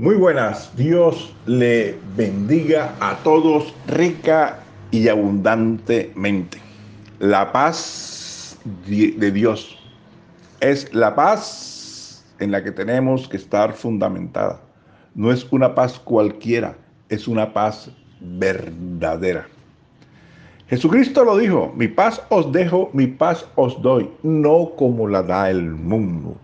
Muy buenas, Dios le bendiga a todos rica y abundantemente. La paz de Dios es la paz en la que tenemos que estar fundamentada. No es una paz cualquiera, es una paz verdadera. Jesucristo lo dijo, mi paz os dejo, mi paz os doy, no como la da el mundo.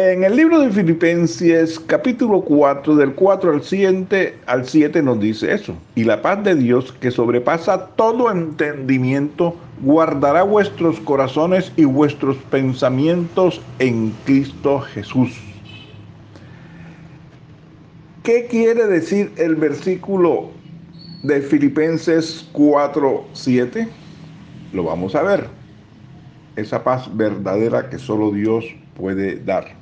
En el libro de Filipenses capítulo 4 del 4 al 7 al 7 nos dice eso. Y la paz de Dios que sobrepasa todo entendimiento guardará vuestros corazones y vuestros pensamientos en Cristo Jesús. ¿Qué quiere decir el versículo de Filipenses 4, 7? Lo vamos a ver. Esa paz verdadera que solo Dios puede dar.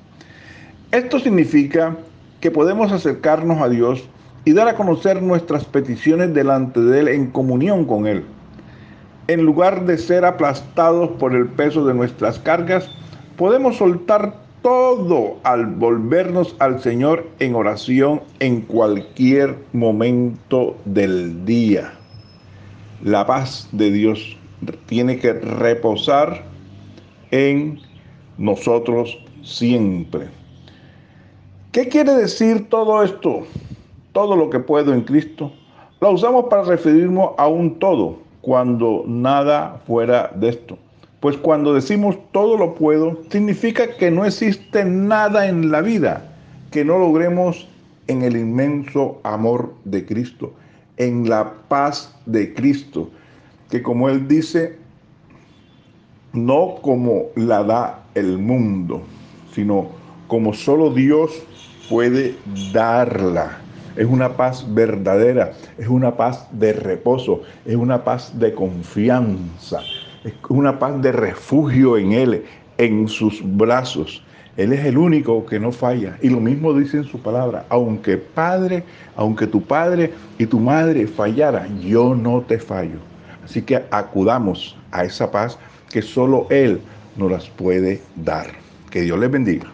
Esto significa que podemos acercarnos a Dios y dar a conocer nuestras peticiones delante de Él en comunión con Él. En lugar de ser aplastados por el peso de nuestras cargas, podemos soltar todo al volvernos al Señor en oración en cualquier momento del día. La paz de Dios tiene que reposar en nosotros siempre. ¿Qué quiere decir todo esto? Todo lo que puedo en Cristo. Lo usamos para referirnos a un todo, cuando nada fuera de esto. Pues cuando decimos todo lo puedo, significa que no existe nada en la vida que no logremos en el inmenso amor de Cristo, en la paz de Cristo, que como Él dice, no como la da el mundo, sino como solo Dios puede darla. Es una paz verdadera, es una paz de reposo, es una paz de confianza, es una paz de refugio en Él, en sus brazos. Él es el único que no falla. Y lo mismo dice en su palabra, aunque padre, aunque tu padre y tu madre fallara, yo no te fallo. Así que acudamos a esa paz que solo Él nos las puede dar. Que Dios les bendiga.